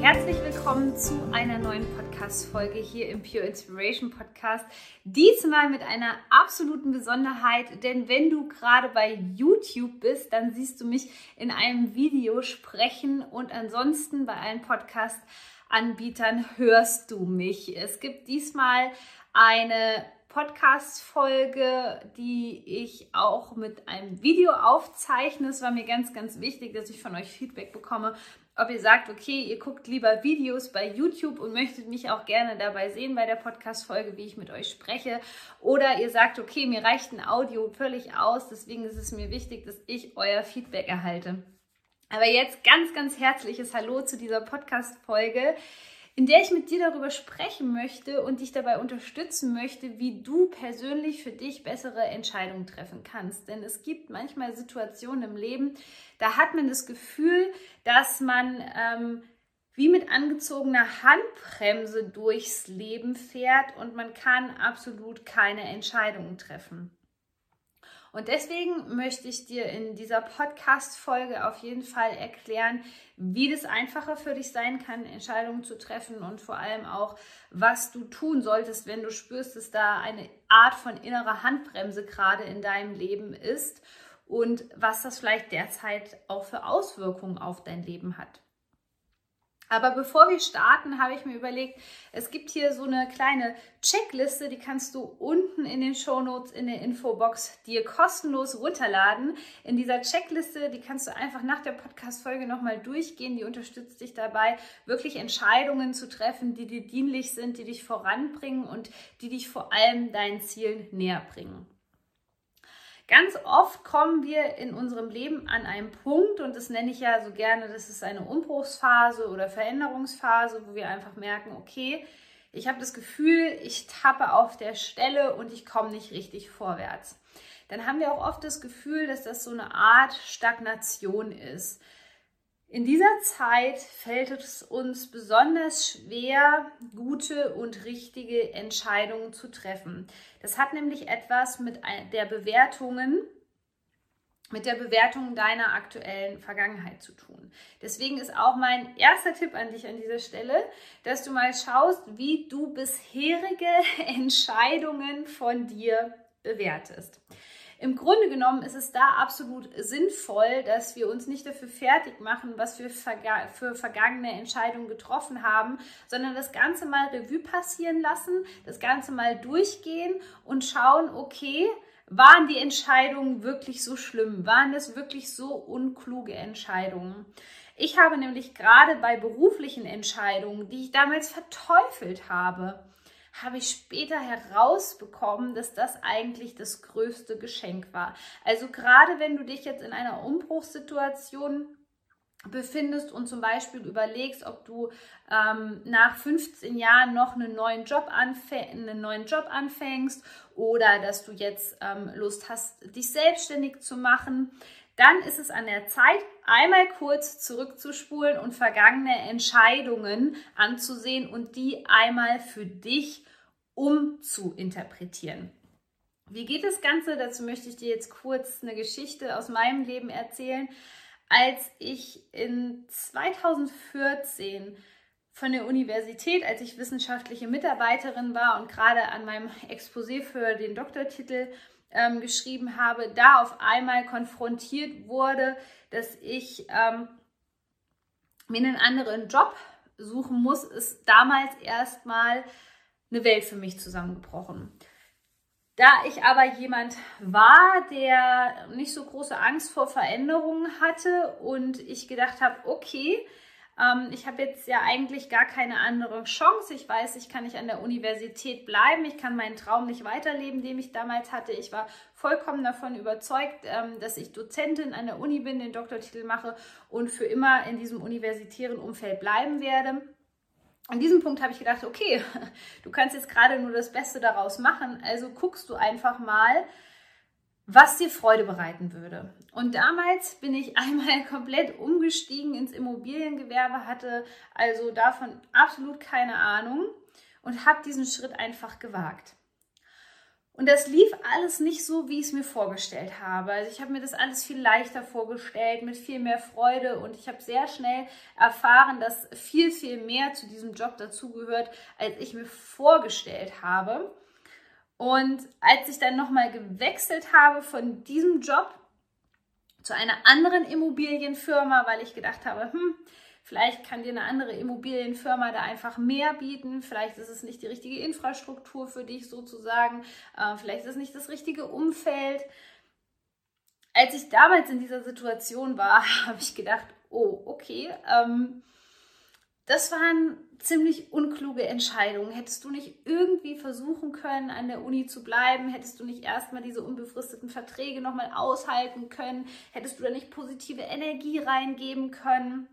Herzlich willkommen zu einer neuen Podcast-Folge hier im Pure Inspiration Podcast. Diesmal mit einer absoluten Besonderheit, denn wenn du gerade bei YouTube bist, dann siehst du mich in einem Video sprechen und ansonsten bei allen Podcast-Anbietern hörst du mich. Es gibt diesmal eine Podcast-Folge, die ich auch mit einem Video aufzeichne. Es war mir ganz, ganz wichtig, dass ich von euch Feedback bekomme, ob ihr sagt, okay, ihr guckt lieber Videos bei YouTube und möchtet mich auch gerne dabei sehen bei der Podcast-Folge, wie ich mit euch spreche. Oder ihr sagt, okay, mir reicht ein Audio völlig aus, deswegen ist es mir wichtig, dass ich euer Feedback erhalte. Aber jetzt ganz, ganz herzliches Hallo zu dieser Podcast-Folge in der ich mit dir darüber sprechen möchte und dich dabei unterstützen möchte, wie du persönlich für dich bessere Entscheidungen treffen kannst. Denn es gibt manchmal Situationen im Leben, da hat man das Gefühl, dass man ähm, wie mit angezogener Handbremse durchs Leben fährt und man kann absolut keine Entscheidungen treffen. Und deswegen möchte ich dir in dieser Podcast-Folge auf jeden Fall erklären, wie das einfacher für dich sein kann, Entscheidungen zu treffen und vor allem auch, was du tun solltest, wenn du spürst, dass da eine Art von innerer Handbremse gerade in deinem Leben ist und was das vielleicht derzeit auch für Auswirkungen auf dein Leben hat. Aber bevor wir starten, habe ich mir überlegt, es gibt hier so eine kleine Checkliste, die kannst du unten in den Shownotes in der Infobox dir kostenlos runterladen. In dieser Checkliste, die kannst du einfach nach der Podcast-Folge nochmal durchgehen. Die unterstützt dich dabei, wirklich Entscheidungen zu treffen, die dir dienlich sind, die dich voranbringen und die dich vor allem deinen Zielen näher bringen. Ganz oft kommen wir in unserem Leben an einen Punkt, und das nenne ich ja so gerne, das ist eine Umbruchsphase oder Veränderungsphase, wo wir einfach merken, okay, ich habe das Gefühl, ich tappe auf der Stelle und ich komme nicht richtig vorwärts. Dann haben wir auch oft das Gefühl, dass das so eine Art Stagnation ist. In dieser Zeit fällt es uns besonders schwer, gute und richtige Entscheidungen zu treffen. Das hat nämlich etwas mit der Bewertungen, mit der Bewertung deiner aktuellen Vergangenheit zu tun. Deswegen ist auch mein erster Tipp an dich an dieser Stelle, dass du mal schaust, wie du bisherige Entscheidungen von dir bewertest. Im Grunde genommen ist es da absolut sinnvoll, dass wir uns nicht dafür fertig machen, was wir für vergangene Entscheidungen getroffen haben, sondern das Ganze mal Revue passieren lassen, das Ganze mal durchgehen und schauen, okay, waren die Entscheidungen wirklich so schlimm? Waren es wirklich so unkluge Entscheidungen? Ich habe nämlich gerade bei beruflichen Entscheidungen, die ich damals verteufelt habe, habe ich später herausbekommen, dass das eigentlich das größte Geschenk war. Also gerade wenn du dich jetzt in einer Umbruchssituation befindest und zum Beispiel überlegst, ob du ähm, nach 15 Jahren noch einen neuen, Job einen neuen Job anfängst oder dass du jetzt ähm, Lust hast, dich selbstständig zu machen, dann ist es an der Zeit, einmal kurz zurückzuspulen und vergangene Entscheidungen anzusehen und die einmal für dich umzuinterpretieren. Wie geht das Ganze? Dazu möchte ich dir jetzt kurz eine Geschichte aus meinem Leben erzählen. Als ich in 2014 von der Universität, als ich wissenschaftliche Mitarbeiterin war und gerade an meinem Exposé für den Doktortitel ähm, geschrieben habe, da auf einmal konfrontiert wurde, dass ich ähm, mir einen anderen Job suchen muss, ist damals erstmal eine Welt für mich zusammengebrochen. Da ich aber jemand war, der nicht so große Angst vor Veränderungen hatte und ich gedacht habe, okay, ähm, ich habe jetzt ja eigentlich gar keine andere Chance. Ich weiß, ich kann nicht an der Universität bleiben. Ich kann meinen Traum nicht weiterleben, den ich damals hatte. Ich war vollkommen davon überzeugt, ähm, dass ich Dozentin an der Uni bin, den Doktortitel mache und für immer in diesem universitären Umfeld bleiben werde. an diesem Punkt habe ich gedacht, okay, du kannst jetzt gerade nur das Beste daraus machen, also guckst du einfach mal, was dir Freude bereiten würde. Und damals bin ich einmal komplett umgestiegen ins Immobiliengewerbe, hatte also davon absolut keine Ahnung und habe diesen Schritt einfach gewagt. Und das lief alles nicht so, wie ich es mir vorgestellt habe. Also ich habe mir das alles viel leichter vorgestellt, mit viel mehr Freude und ich habe sehr schnell erfahren, dass viel, viel mehr zu diesem Job dazugehört, als ich mir vorgestellt habe. Und als ich dann nochmal gewechselt habe von diesem Job zu einer anderen Immobilienfirma, weil ich gedacht habe, hm, Vielleicht kann dir eine andere Immobilienfirma da einfach mehr bieten. Vielleicht ist es nicht die richtige Infrastruktur für dich sozusagen. Äh, vielleicht ist es nicht das richtige Umfeld. Als ich damals in dieser Situation war, habe ich gedacht, oh, okay, ähm, das waren ziemlich unkluge Entscheidungen. Hättest du nicht irgendwie versuchen können, an der Uni zu bleiben? Hättest du nicht erstmal diese unbefristeten Verträge nochmal aushalten können? Hättest du da nicht positive Energie reingeben können?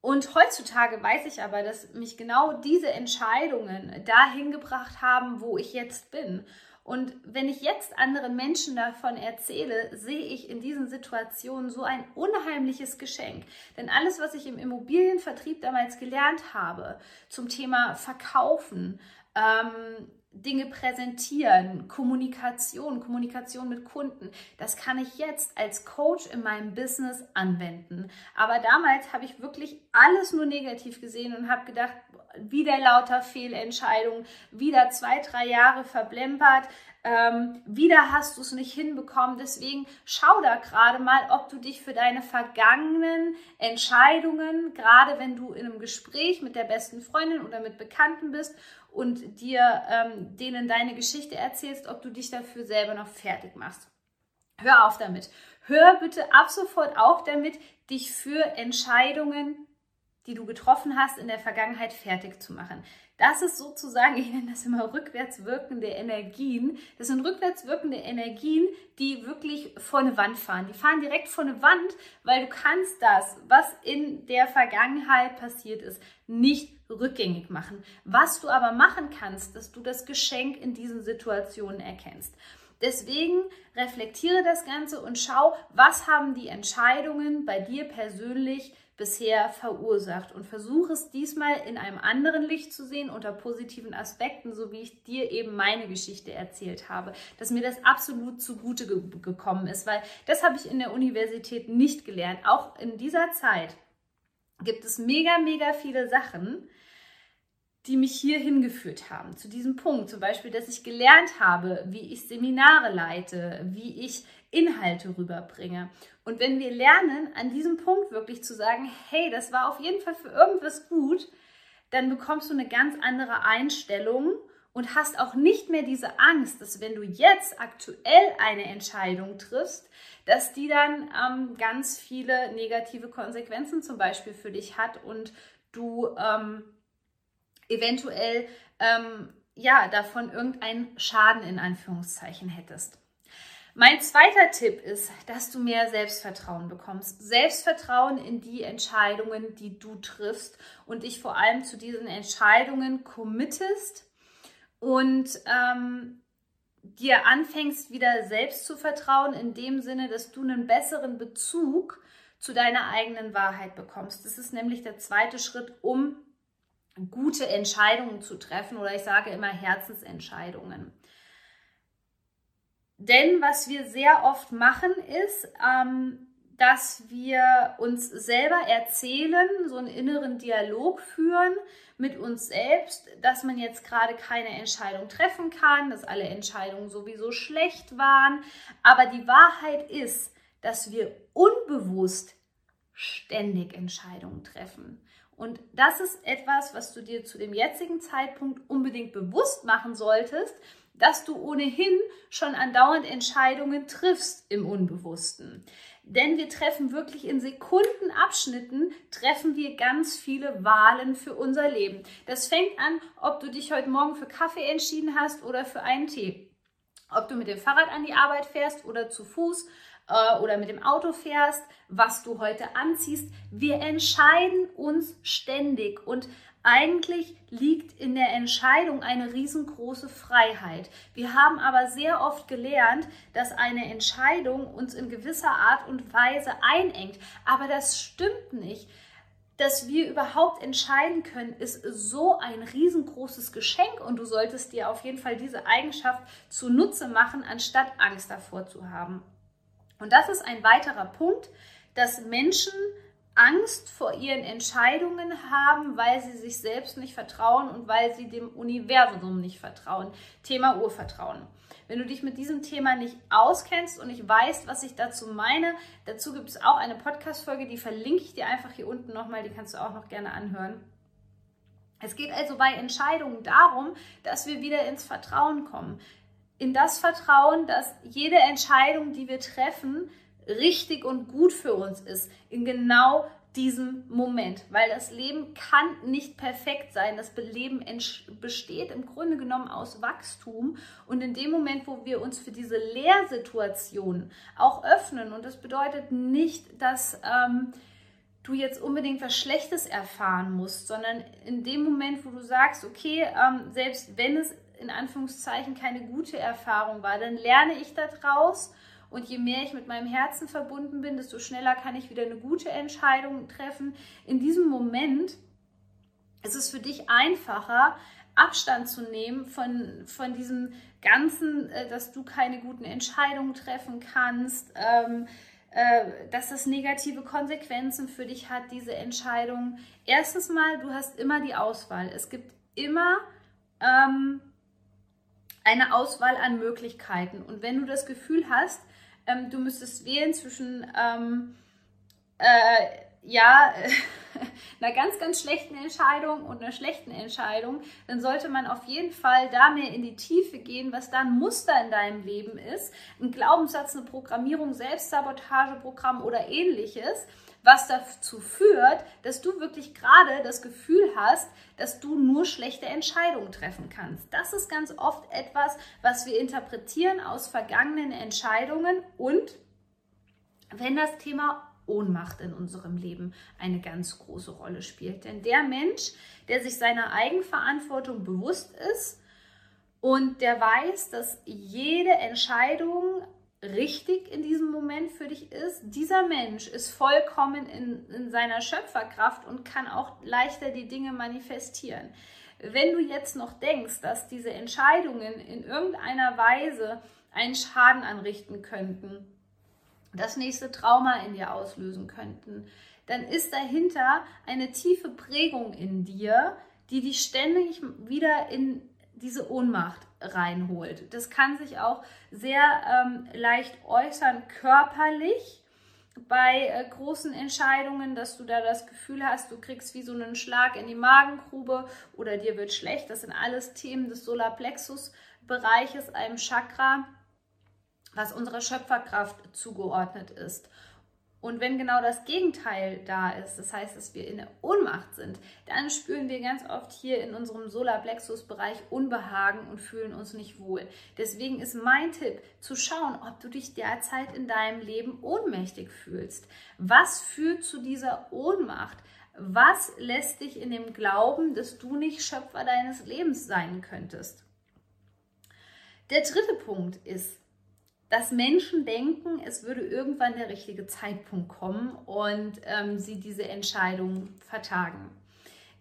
Und heutzutage weiß ich aber, dass mich genau diese Entscheidungen dahin gebracht haben, wo ich jetzt bin. Und wenn ich jetzt anderen Menschen davon erzähle, sehe ich in diesen Situationen so ein unheimliches Geschenk. Denn alles, was ich im Immobilienvertrieb damals gelernt habe zum Thema Verkaufen, ähm, Dinge präsentieren, Kommunikation, Kommunikation mit Kunden. Das kann ich jetzt als Coach in meinem Business anwenden. Aber damals habe ich wirklich alles nur negativ gesehen und habe gedacht, wieder lauter Fehlentscheidungen, wieder zwei, drei Jahre verblempert, ähm, wieder hast du es nicht hinbekommen. Deswegen schau da gerade mal, ob du dich für deine vergangenen Entscheidungen, gerade wenn du in einem Gespräch mit der besten Freundin oder mit Bekannten bist und dir ähm, denen deine Geschichte erzählst, ob du dich dafür selber noch fertig machst. Hör auf damit. Hör bitte ab sofort auf damit, dich für Entscheidungen, die du getroffen hast, in der Vergangenheit fertig zu machen. Das ist sozusagen, ich nenne das immer rückwärts wirkende Energien. Das sind rückwärts wirkende Energien, die wirklich vor eine Wand fahren. Die fahren direkt vor eine Wand, weil du kannst das, was in der Vergangenheit passiert ist, nicht rückgängig machen. Was du aber machen kannst, dass du das Geschenk in diesen Situationen erkennst. Deswegen reflektiere das Ganze und schau, was haben die Entscheidungen bei dir persönlich bisher verursacht und versuche es diesmal in einem anderen Licht zu sehen, unter positiven Aspekten, so wie ich dir eben meine Geschichte erzählt habe, dass mir das absolut zugute ge gekommen ist, weil das habe ich in der Universität nicht gelernt. Auch in dieser Zeit gibt es mega, mega viele Sachen, die mich hier hingeführt haben, zu diesem Punkt. Zum Beispiel, dass ich gelernt habe, wie ich Seminare leite, wie ich Inhalte rüberbringe. Und wenn wir lernen, an diesem Punkt wirklich zu sagen, hey, das war auf jeden Fall für irgendwas gut, dann bekommst du eine ganz andere Einstellung und hast auch nicht mehr diese Angst, dass wenn du jetzt aktuell eine Entscheidung triffst, dass die dann ähm, ganz viele negative Konsequenzen zum Beispiel für dich hat und du ähm, eventuell ähm, ja davon irgendeinen Schaden in Anführungszeichen hättest. Mein zweiter Tipp ist, dass du mehr Selbstvertrauen bekommst. Selbstvertrauen in die Entscheidungen, die du triffst und dich vor allem zu diesen Entscheidungen committest und ähm, dir anfängst, wieder selbst zu vertrauen, in dem Sinne, dass du einen besseren Bezug zu deiner eigenen Wahrheit bekommst. Das ist nämlich der zweite Schritt, um gute Entscheidungen zu treffen oder ich sage immer Herzensentscheidungen. Denn was wir sehr oft machen ist, ähm, dass wir uns selber erzählen, so einen inneren Dialog führen mit uns selbst, dass man jetzt gerade keine Entscheidung treffen kann, dass alle Entscheidungen sowieso schlecht waren. Aber die Wahrheit ist, dass wir unbewusst ständig Entscheidungen treffen. Und das ist etwas, was du dir zu dem jetzigen Zeitpunkt unbedingt bewusst machen solltest, dass du ohnehin schon andauernd Entscheidungen triffst im Unbewussten. Denn wir treffen wirklich in Sekundenabschnitten, treffen wir ganz viele Wahlen für unser Leben. Das fängt an, ob du dich heute Morgen für Kaffee entschieden hast oder für einen Tee. Ob du mit dem Fahrrad an die Arbeit fährst oder zu Fuß, äh, oder mit dem Auto fährst, was du heute anziehst. Wir entscheiden uns ständig und eigentlich liegt in der Entscheidung eine riesengroße Freiheit. Wir haben aber sehr oft gelernt, dass eine Entscheidung uns in gewisser Art und Weise einengt. Aber das stimmt nicht. Dass wir überhaupt entscheiden können, ist so ein riesengroßes Geschenk und du solltest dir auf jeden Fall diese Eigenschaft zunutze machen, anstatt Angst davor zu haben. Und das ist ein weiterer Punkt, dass Menschen Angst vor ihren Entscheidungen haben, weil sie sich selbst nicht vertrauen und weil sie dem Universum nicht vertrauen. Thema Urvertrauen. Wenn du dich mit diesem Thema nicht auskennst und nicht weißt, was ich dazu meine, dazu gibt es auch eine Podcast-Folge, die verlinke ich dir einfach hier unten nochmal, die kannst du auch noch gerne anhören. Es geht also bei Entscheidungen darum, dass wir wieder ins Vertrauen kommen. In das Vertrauen, dass jede Entscheidung, die wir treffen, richtig und gut für uns ist, in genau diesem Moment, weil das Leben kann nicht perfekt sein. Das Leben besteht im Grunde genommen aus Wachstum und in dem Moment, wo wir uns für diese Lehrsituation auch öffnen und das bedeutet nicht, dass ähm, du jetzt unbedingt was Schlechtes erfahren musst, sondern in dem Moment, wo du sagst, okay, ähm, selbst wenn es in Anführungszeichen keine gute Erfahrung war, dann lerne ich daraus und je mehr ich mit meinem Herzen verbunden bin, desto schneller kann ich wieder eine gute Entscheidung treffen. In diesem Moment ist es für dich einfacher, Abstand zu nehmen von, von diesem Ganzen, äh, dass du keine guten Entscheidungen treffen kannst, ähm, äh, dass das negative Konsequenzen für dich hat, diese Entscheidung. Erstens mal, du hast immer die Auswahl. Es gibt immer ähm, eine Auswahl an Möglichkeiten. Und wenn du das Gefühl hast, ähm, du müsstest wählen zwischen ähm, äh, ja, einer ganz, ganz schlechten Entscheidung und einer schlechten Entscheidung, dann sollte man auf jeden Fall da mehr in die Tiefe gehen, was da ein Muster in deinem Leben ist, ein Glaubenssatz, eine Programmierung, Selbstsabotageprogramm oder ähnliches was dazu führt, dass du wirklich gerade das Gefühl hast, dass du nur schlechte Entscheidungen treffen kannst. Das ist ganz oft etwas, was wir interpretieren aus vergangenen Entscheidungen und wenn das Thema Ohnmacht in unserem Leben eine ganz große Rolle spielt. Denn der Mensch, der sich seiner Eigenverantwortung bewusst ist und der weiß, dass jede Entscheidung richtig in diesem Moment für dich ist. Dieser Mensch ist vollkommen in, in seiner Schöpferkraft und kann auch leichter die Dinge manifestieren. Wenn du jetzt noch denkst, dass diese Entscheidungen in irgendeiner Weise einen Schaden anrichten könnten, das nächste Trauma in dir auslösen könnten, dann ist dahinter eine tiefe Prägung in dir, die dich ständig wieder in diese Ohnmacht reinholt. Das kann sich auch sehr ähm, leicht äußern körperlich bei äh, großen Entscheidungen, dass du da das Gefühl hast, du kriegst wie so einen Schlag in die Magengrube oder dir wird schlecht. Das sind alles Themen des Solarplexus-Bereiches, einem Chakra, was unserer Schöpferkraft zugeordnet ist. Und wenn genau das Gegenteil da ist, das heißt, dass wir in der Ohnmacht sind, dann spüren wir ganz oft hier in unserem Solarplexus-Bereich Unbehagen und fühlen uns nicht wohl. Deswegen ist mein Tipp, zu schauen, ob du dich derzeit in deinem Leben ohnmächtig fühlst. Was führt zu dieser Ohnmacht? Was lässt dich in dem Glauben, dass du nicht Schöpfer deines Lebens sein könntest? Der dritte Punkt ist, dass Menschen denken, es würde irgendwann der richtige Zeitpunkt kommen und ähm, sie diese Entscheidung vertagen.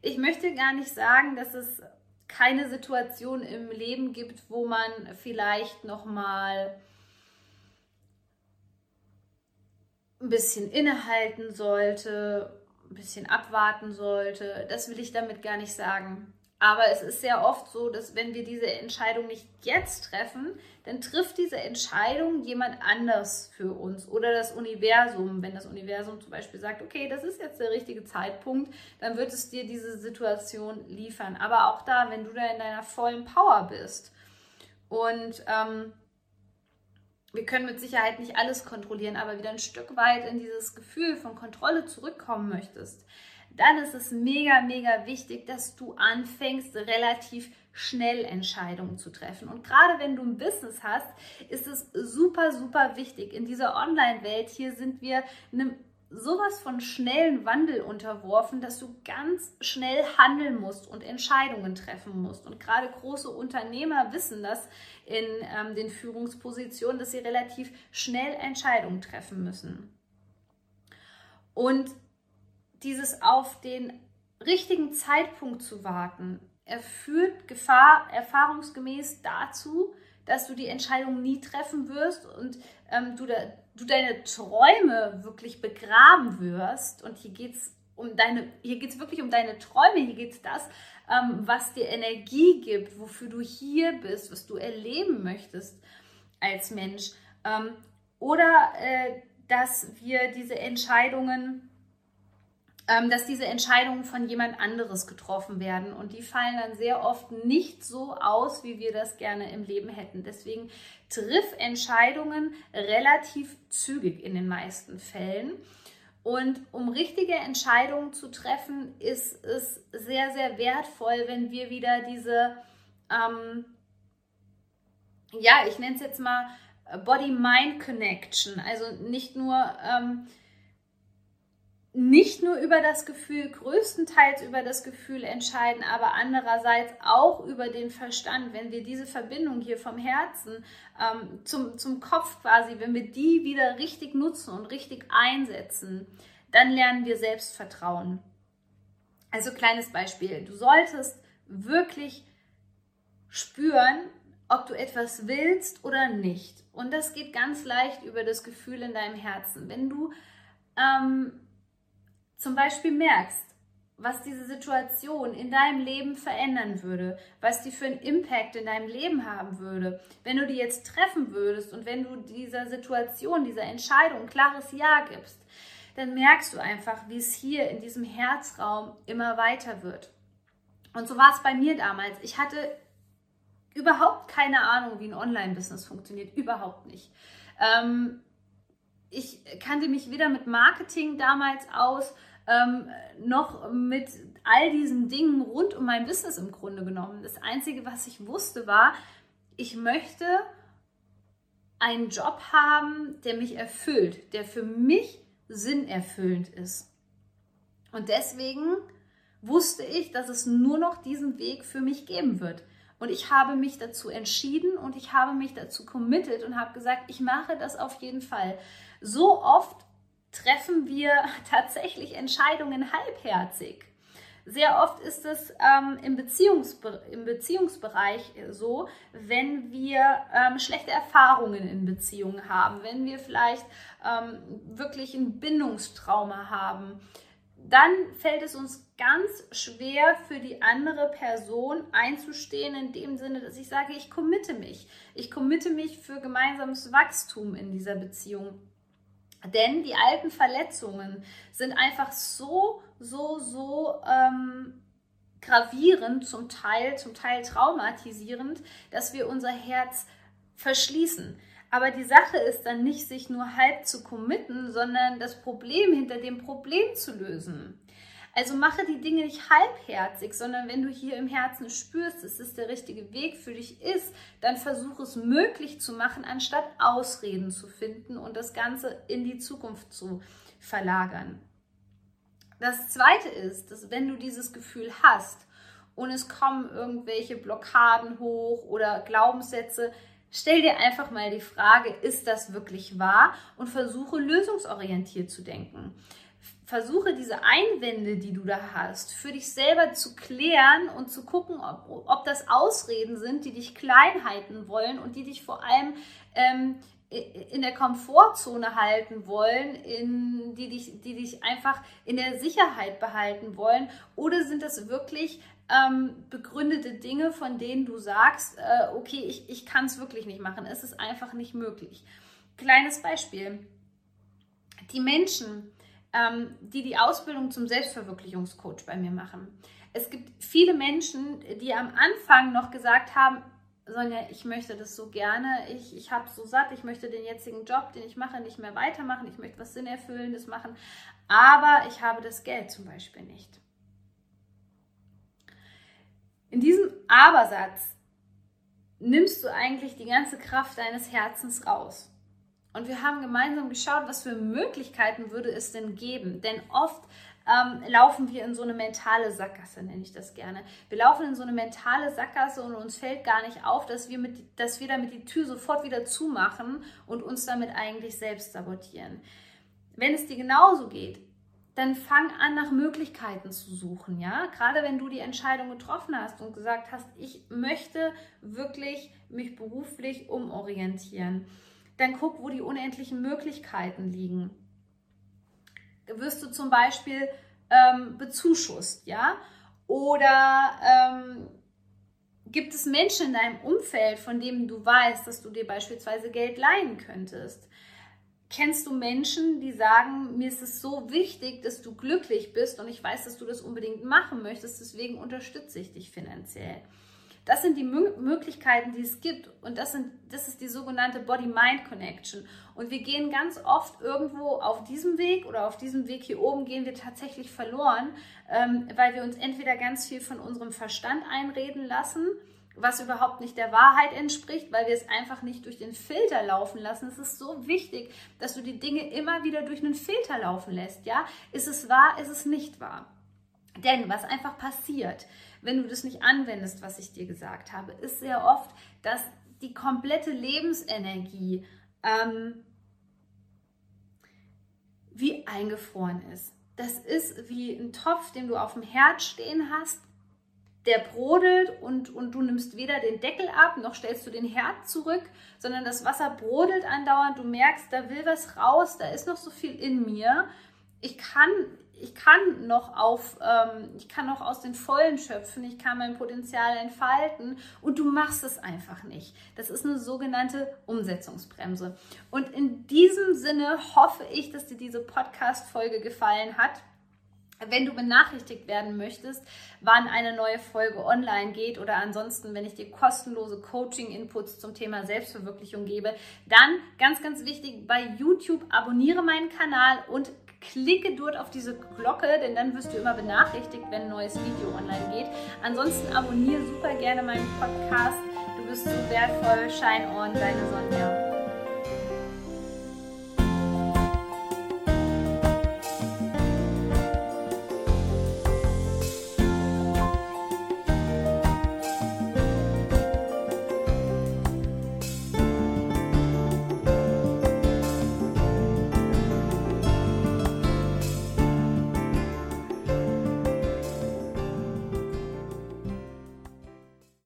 Ich möchte gar nicht sagen, dass es keine Situation im Leben gibt, wo man vielleicht noch mal ein bisschen innehalten sollte, ein bisschen abwarten sollte. Das will ich damit gar nicht sagen. Aber es ist sehr oft so, dass wenn wir diese Entscheidung nicht jetzt treffen, dann trifft diese Entscheidung jemand anders für uns oder das Universum. Wenn das Universum zum Beispiel sagt, okay, das ist jetzt der richtige Zeitpunkt, dann wird es dir diese Situation liefern. Aber auch da, wenn du da in deiner vollen Power bist und ähm, wir können mit Sicherheit nicht alles kontrollieren, aber wieder ein Stück weit in dieses Gefühl von Kontrolle zurückkommen möchtest, dann ist es mega, mega wichtig, dass du anfängst, relativ schnell Entscheidungen zu treffen. Und gerade wenn du ein Business hast, ist es super, super wichtig. In dieser Online-Welt hier sind wir einem sowas von schnellen Wandel unterworfen, dass du ganz schnell handeln musst und Entscheidungen treffen musst. Und gerade große Unternehmer wissen das in ähm, den Führungspositionen, dass sie relativ schnell Entscheidungen treffen müssen. Und dieses auf den richtigen Zeitpunkt zu warten, er führt Gefahr erfahrungsgemäß dazu, dass du die Entscheidung nie treffen wirst und ähm, du, da, du deine Träume wirklich begraben wirst. Und hier geht es um deine, hier geht es wirklich um deine Träume, hier geht es das, ähm, was dir Energie gibt, wofür du hier bist, was du erleben möchtest als Mensch. Ähm, oder äh, dass wir diese Entscheidungen dass diese Entscheidungen von jemand anderes getroffen werden. Und die fallen dann sehr oft nicht so aus, wie wir das gerne im Leben hätten. Deswegen triff Entscheidungen relativ zügig in den meisten Fällen. Und um richtige Entscheidungen zu treffen, ist es sehr, sehr wertvoll, wenn wir wieder diese, ähm, ja, ich nenne es jetzt mal Body-Mind-Connection, also nicht nur ähm, nicht nur über das Gefühl, größtenteils über das Gefühl entscheiden, aber andererseits auch über den Verstand. Wenn wir diese Verbindung hier vom Herzen ähm, zum, zum Kopf quasi, wenn wir die wieder richtig nutzen und richtig einsetzen, dann lernen wir Selbstvertrauen. Also kleines Beispiel. Du solltest wirklich spüren, ob du etwas willst oder nicht. Und das geht ganz leicht über das Gefühl in deinem Herzen. Wenn du ähm, zum Beispiel merkst, was diese Situation in deinem Leben verändern würde, was die für einen Impact in deinem Leben haben würde, wenn du die jetzt treffen würdest und wenn du dieser Situation, dieser Entscheidung ein klares Ja gibst, dann merkst du einfach, wie es hier in diesem Herzraum immer weiter wird. Und so war es bei mir damals. Ich hatte überhaupt keine Ahnung, wie ein Online-Business funktioniert. Überhaupt nicht. Ähm, ich kannte mich weder mit Marketing damals aus, ähm, noch mit all diesen Dingen rund um mein Business im Grunde genommen. Das Einzige, was ich wusste, war, ich möchte einen Job haben, der mich erfüllt, der für mich sinnerfüllend ist. Und deswegen wusste ich, dass es nur noch diesen Weg für mich geben wird. Und ich habe mich dazu entschieden und ich habe mich dazu committed und habe gesagt, ich mache das auf jeden Fall. So oft treffen wir tatsächlich Entscheidungen halbherzig. Sehr oft ist es ähm, im, Beziehungsbe im Beziehungsbereich so, wenn wir ähm, schlechte Erfahrungen in Beziehungen haben, wenn wir vielleicht ähm, wirklich ein Bindungstrauma haben, dann fällt es uns ganz schwer für die andere Person einzustehen, in dem Sinne, dass ich sage, ich committe mich. Ich committe mich für gemeinsames Wachstum in dieser Beziehung. Denn die alten Verletzungen sind einfach so, so, so ähm, gravierend, zum Teil, zum Teil traumatisierend, dass wir unser Herz verschließen. Aber die Sache ist dann nicht, sich nur halb zu committen, sondern das Problem hinter dem Problem zu lösen. Also mache die Dinge nicht halbherzig, sondern wenn du hier im Herzen spürst, dass es der richtige Weg für dich ist, dann versuche es möglich zu machen, anstatt Ausreden zu finden und das Ganze in die Zukunft zu verlagern. Das Zweite ist, dass wenn du dieses Gefühl hast und es kommen irgendwelche Blockaden hoch oder Glaubenssätze, Stell dir einfach mal die Frage, ist das wirklich wahr? Und versuche lösungsorientiert zu denken versuche diese Einwände, die du da hast, für dich selber zu klären und zu gucken, ob, ob das Ausreden sind, die dich klein halten wollen und die dich vor allem ähm, in der Komfortzone halten wollen, in, die, dich, die dich einfach in der Sicherheit behalten wollen? Oder sind das wirklich ähm, begründete Dinge, von denen du sagst, äh, okay, ich, ich kann es wirklich nicht machen, es ist einfach nicht möglich? Kleines Beispiel. Die Menschen, ähm, die die Ausbildung zum Selbstverwirklichungscoach bei mir machen. Es gibt viele Menschen, die am Anfang noch gesagt haben, Sonja, ich möchte das so gerne, ich, ich habe so satt, ich möchte den jetzigen Job, den ich mache, nicht mehr weitermachen, ich möchte was Sinnerfüllendes machen. aber ich habe das Geld zum Beispiel nicht. In diesem Abersatz nimmst du eigentlich die ganze Kraft deines Herzens raus. Und wir haben gemeinsam geschaut, was für Möglichkeiten würde es denn geben. Denn oft ähm, laufen wir in so eine mentale Sackgasse, nenne ich das gerne. Wir laufen in so eine mentale Sackgasse und uns fällt gar nicht auf, dass wir, mit, dass wir damit die Tür sofort wieder zumachen und uns damit eigentlich selbst sabotieren. Wenn es dir genauso geht, dann fang an, nach Möglichkeiten zu suchen, ja. Gerade wenn du die Entscheidung getroffen hast und gesagt hast, ich möchte wirklich mich beruflich umorientieren, dann guck, wo die unendlichen Möglichkeiten liegen. Wirst du zum Beispiel ähm, bezuschusst, ja? Oder ähm, gibt es Menschen in deinem Umfeld, von denen du weißt, dass du dir beispielsweise Geld leihen könntest? Kennst du Menschen, die sagen, mir ist es so wichtig, dass du glücklich bist und ich weiß, dass du das unbedingt machen möchtest, deswegen unterstütze ich dich finanziell. Das sind die Möglichkeiten, die es gibt und das, sind, das ist die sogenannte Body-Mind-Connection. Und wir gehen ganz oft irgendwo auf diesem Weg oder auf diesem Weg hier oben gehen wir tatsächlich verloren, ähm, weil wir uns entweder ganz viel von unserem Verstand einreden lassen, was überhaupt nicht der Wahrheit entspricht, weil wir es einfach nicht durch den Filter laufen lassen. Es ist so wichtig, dass du die Dinge immer wieder durch einen Filter laufen lässt. Ja, ist es wahr, ist es nicht wahr? Denn was einfach passiert, wenn du das nicht anwendest, was ich dir gesagt habe, ist sehr oft, dass die komplette Lebensenergie ähm, wie eingefroren ist. Das ist wie ein Topf, den du auf dem Herd stehen hast der brodelt und, und du nimmst weder den Deckel ab, noch stellst du den Herd zurück, sondern das Wasser brodelt andauernd. Du merkst, da will was raus, da ist noch so viel in mir. Ich kann, ich kann noch auf, ähm, ich kann noch aus den Vollen schöpfen, ich kann mein Potenzial entfalten und du machst es einfach nicht. Das ist eine sogenannte Umsetzungsbremse. Und in diesem Sinne hoffe ich, dass dir diese Podcast-Folge gefallen hat wenn du benachrichtigt werden möchtest, wann eine neue Folge online geht oder ansonsten, wenn ich dir kostenlose Coaching-Inputs zum Thema Selbstverwirklichung gebe, dann ganz, ganz wichtig, bei YouTube abonniere meinen Kanal und klicke dort auf diese Glocke, denn dann wirst du immer benachrichtigt, wenn ein neues Video online geht. Ansonsten abonniere super gerne meinen Podcast. Du bist so wertvoll. Shine on, deine Sonja.